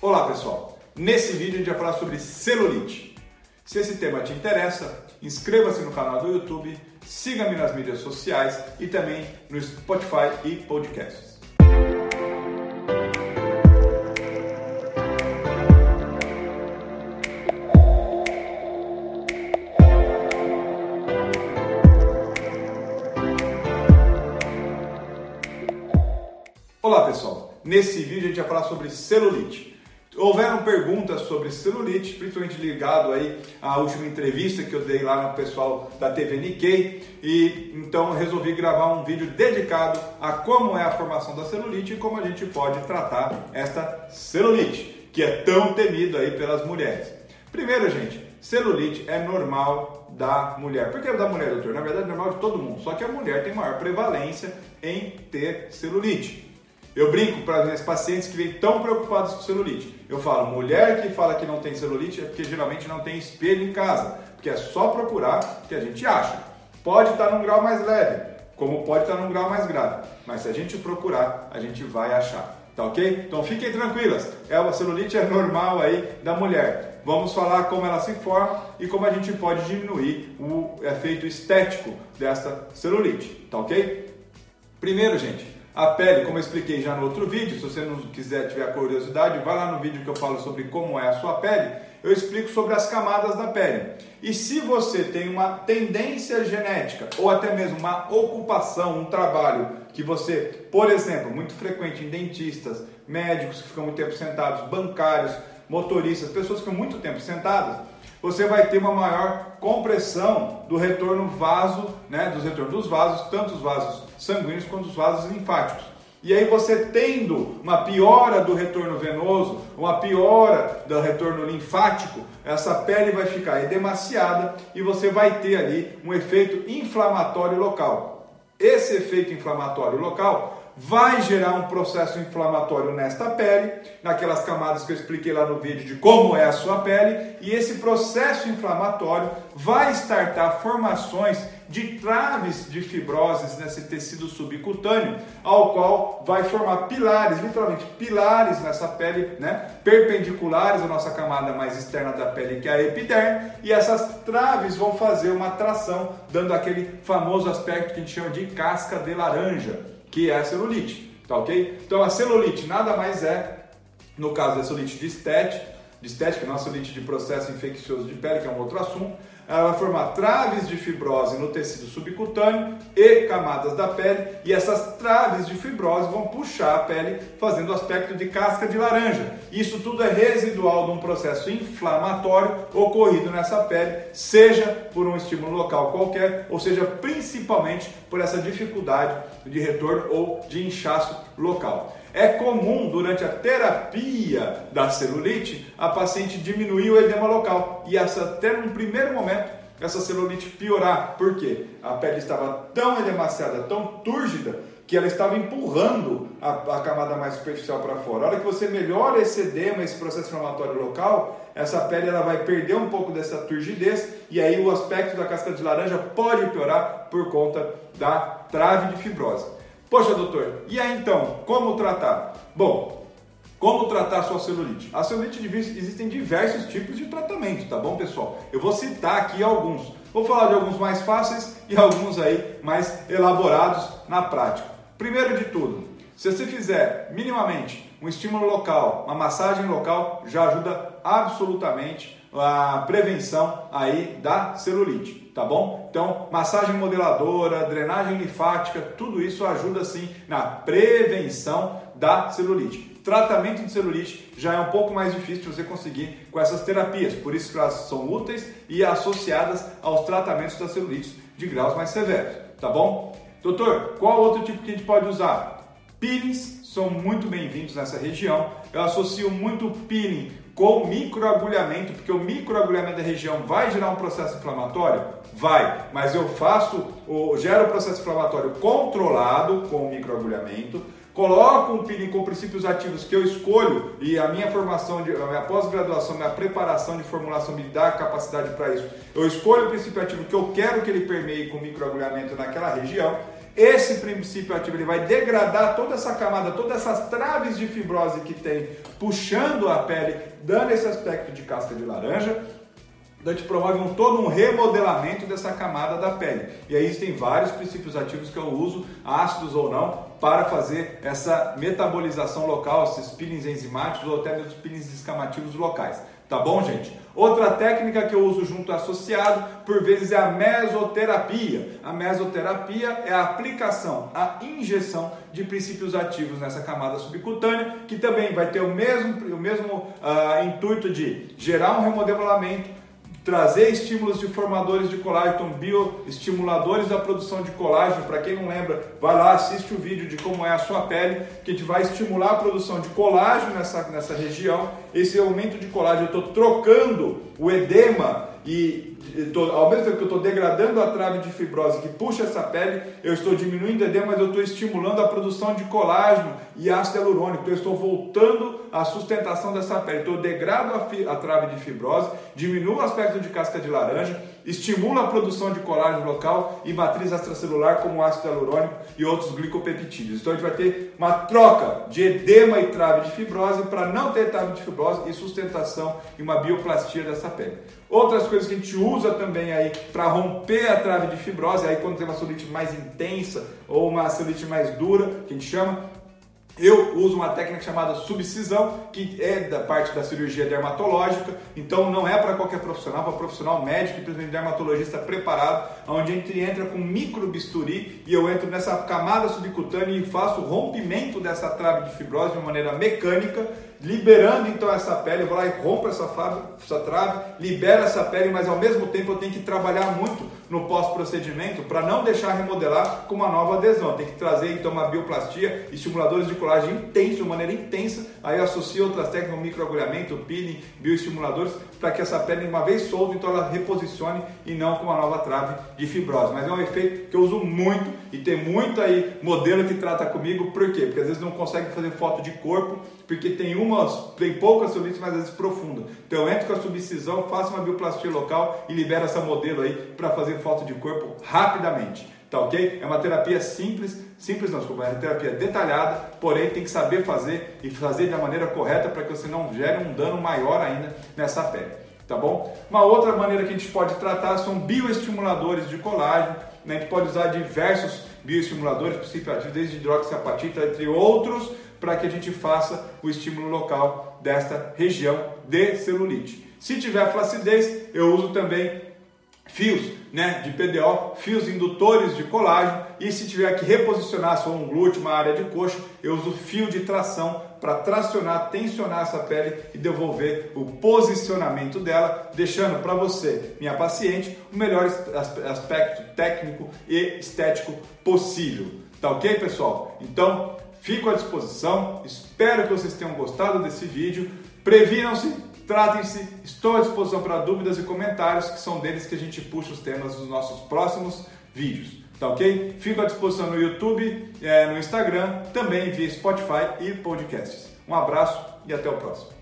Olá pessoal, nesse vídeo a gente vai falar sobre celulite. Se esse tema te interessa, inscreva-se no canal do YouTube, siga-me nas mídias sociais e também no Spotify e podcasts. Olá pessoal, nesse vídeo a gente vai falar sobre celulite. Houveram perguntas sobre celulite, principalmente ligado aí à última entrevista que eu dei lá no pessoal da TV Nikkei e então resolvi gravar um vídeo dedicado a como é a formação da celulite e como a gente pode tratar esta celulite, que é tão temida aí pelas mulheres. Primeiro, gente, celulite é normal da mulher. Por que é da mulher, doutor? Na verdade, é normal de todo mundo, só que a mulher tem maior prevalência em ter celulite. Eu brinco para as minhas pacientes que vêm tão preocupadas com celulite. Eu falo, mulher que fala que não tem celulite é porque geralmente não tem espelho em casa, porque é só procurar que a gente acha. Pode estar num grau mais leve, como pode estar num grau mais grave, mas se a gente procurar, a gente vai achar. Tá ok? Então fiquem tranquilas, é a celulite é normal aí da mulher. Vamos falar como ela se forma e como a gente pode diminuir o efeito estético dessa celulite, tá ok? Primeiro, gente, a pele, como eu expliquei já no outro vídeo, se você não quiser, tiver curiosidade, vai lá no vídeo que eu falo sobre como é a sua pele, eu explico sobre as camadas da pele. E se você tem uma tendência genética ou até mesmo uma ocupação, um trabalho que você, por exemplo, muito frequente em dentistas, médicos que ficam muito tempo sentados, bancários, motoristas, pessoas que ficam muito tempo sentadas, você vai ter uma maior compressão do retorno vaso, né, dos retornos dos vasos, tanto os vasos sanguíneos quanto os vasos linfáticos. E aí você tendo uma piora do retorno venoso, uma piora do retorno linfático, essa pele vai ficar edemaciada e você vai ter ali um efeito inflamatório local. Esse efeito inflamatório local vai gerar um processo inflamatório nesta pele, naquelas camadas que eu expliquei lá no vídeo de como é a sua pele, e esse processo inflamatório vai startar formações de traves de fibroses nesse tecido subcutâneo, ao qual vai formar pilares, literalmente pilares nessa pele, né, perpendiculares à nossa camada mais externa da pele, que é a epiderme, e essas traves vão fazer uma tração, dando aquele famoso aspecto que a gente chama de casca de laranja que é a celulite, tá ok? Então a celulite nada mais é, no caso da celulite de estética, de estética, celulite de processo infeccioso de pele, que é um outro assunto, ela vai formar traves de fibrose no tecido subcutâneo e camadas da pele, e essas traves de fibrose vão puxar a pele, fazendo o aspecto de casca de laranja. Isso tudo é residual de um processo inflamatório ocorrido nessa pele, seja por um estímulo local qualquer, ou seja, principalmente por essa dificuldade de retorno ou de inchaço local. É comum durante a terapia da celulite a paciente diminuir o edema local e essa, até num primeiro momento essa celulite piorar. Por quê? A pele estava tão edemaciada, tão túrgida, que ela estava empurrando a, a camada mais superficial para fora. A hora que você melhora esse edema, esse processo inflamatório local, essa pele ela vai perder um pouco dessa turgidez e aí o aspecto da casca de laranja pode piorar por conta da trave de fibrose. Poxa, doutor, e aí então, como tratar? Bom, como tratar a sua celulite? A celulite existem diversos tipos de tratamento, tá bom, pessoal? Eu vou citar aqui alguns. Vou falar de alguns mais fáceis e alguns aí mais elaborados na prática. Primeiro de tudo, se você fizer minimamente um estímulo local, uma massagem local, já ajuda absolutamente a prevenção aí da celulite, tá bom? Então, massagem modeladora, drenagem linfática, tudo isso ajuda sim na prevenção da celulite. Tratamento de celulite já é um pouco mais difícil de você conseguir com essas terapias, por isso que elas são úteis e associadas aos tratamentos da celulite de graus mais severos, tá bom? Doutor, qual outro tipo que a gente pode usar? Peelings são muito bem-vindos nessa região. Eu associo muito peeling com microagulhamento, porque o microagulhamento da região vai gerar um processo inflamatório? Vai, mas eu faço, gero o processo inflamatório controlado com o microagulhamento, coloco um peeling com princípios ativos que eu escolho e a minha formação, de, a minha pós-graduação, minha preparação de formulação me dá capacidade para isso. Eu escolho o princípio ativo que eu quero que ele permeie com microagulhamento naquela região Esse princípio ativo ele vai degradar toda essa camada, todas essas traves de fibrose que tem, puxando a pele, dando esse aspecto de casca de laranja. Então a gente promove um, todo um remodelamento dessa camada da pele. E aí existem vários princípios ativos que eu uso, ácidos ou não, para fazer essa metabolização local, esses peelings enzimáticos ou até mesmo peelings descamativos locais. Tá bom, gente? Outra técnica que eu uso junto associado, por vezes, é a mesoterapia. A mesoterapia é a aplicação, a injeção de princípios ativos nessa camada subcutânea, que também vai ter o mesmo, o mesmo uh, intuito de gerar um remodelamento, trazer estímulos de formadores de colágeno, bioestimuladores da produção de colágeno. Para quem não lembra, vai lá, assiste o vídeo de como é a sua pele, que a gente vai estimular a produção de colágeno nessa, nessa região. Esse aumento de colágeno, eu estou trocando o edema e tô, ao mesmo tempo que eu estou degradando a trave de fibrose que puxa essa pele, eu estou diminuindo o edema, mas eu estou estimulando a produção de colágeno e ácido hialurônico. Então eu estou voltando a sustentação dessa pele. Então eu degrado a, a trave de fibrose, diminuo o aspecto de casca de laranja, estimula a produção de colágeno local e matriz extracelular como ácido hialurônico e outros glicopeptídeos. Então a gente vai ter uma troca de edema e trave de fibrose para não ter trave de fibrose e sustentação e uma bioplastia dessa pele. Outras coisas que a gente usa também aí para romper a trave de fibrose, aí quando tem uma celulite mais intensa ou uma celulite mais dura, que a gente chama, eu uso uma técnica chamada subcisão, que é da parte da cirurgia dermatológica, então não é para qualquer profissional, para profissional médico, principalmente dermatologista preparado, onde a gente entra com micro bisturi e eu entro nessa camada subcutânea e faço o rompimento dessa trave de fibrose de uma maneira mecânica liberando então essa pele, eu vou lá e rompo essa, essa trave, libera essa pele, mas ao mesmo tempo eu tenho que trabalhar muito no pós-procedimento para não deixar remodelar com uma nova adesão. Tem que trazer então uma bioplastia, estimuladores de colagem intenso, de maneira intensa, aí associo outras técnicas, microagulhamento, peeling, bioestimuladores, para que essa pele, uma vez solta, então ela reposicione e não com uma nova trave de fibrose. Mas é um efeito que eu uso muito e tem muito aí modelo que trata comigo, por quê? Porque às vezes não consegue fazer foto de corpo, porque tem umas, tem poucas celulites, mas às vezes profunda. Então eu entro com a subcisão, faço uma bioplastia local e libero essa modelo aí para fazer foto de corpo rapidamente. Tá ok? É uma terapia simples, simples não, desculpa, é uma terapia detalhada, porém tem que saber fazer e fazer da maneira correta para que você não gere um dano maior ainda nessa pele. Tá bom? Uma outra maneira que a gente pode tratar são bioestimuladores de colágeno. Né? A gente pode usar diversos bioestimuladores, princípio ativo, desde hidroxiapatita, entre outros, para que a gente faça o estímulo local desta região de celulite. Se tiver flacidez, eu uso também fios né, de PDO, fios indutores de colágeno e se tiver que reposicionar só um glúteo, uma área de coxa, eu uso fio de tração para tracionar, tensionar essa pele e devolver o posicionamento dela, deixando para você, minha paciente, o melhor aspecto técnico e estético possível. Tá ok, pessoal? Então, Fico à disposição, espero que vocês tenham gostado desse vídeo. Previnam-se, tratem-se, estou à disposição para dúvidas e comentários, que são deles que a gente puxa os temas dos nossos próximos vídeos. Tá ok? Fico à disposição no YouTube, é, no Instagram, também via Spotify e podcasts. Um abraço e até o próximo.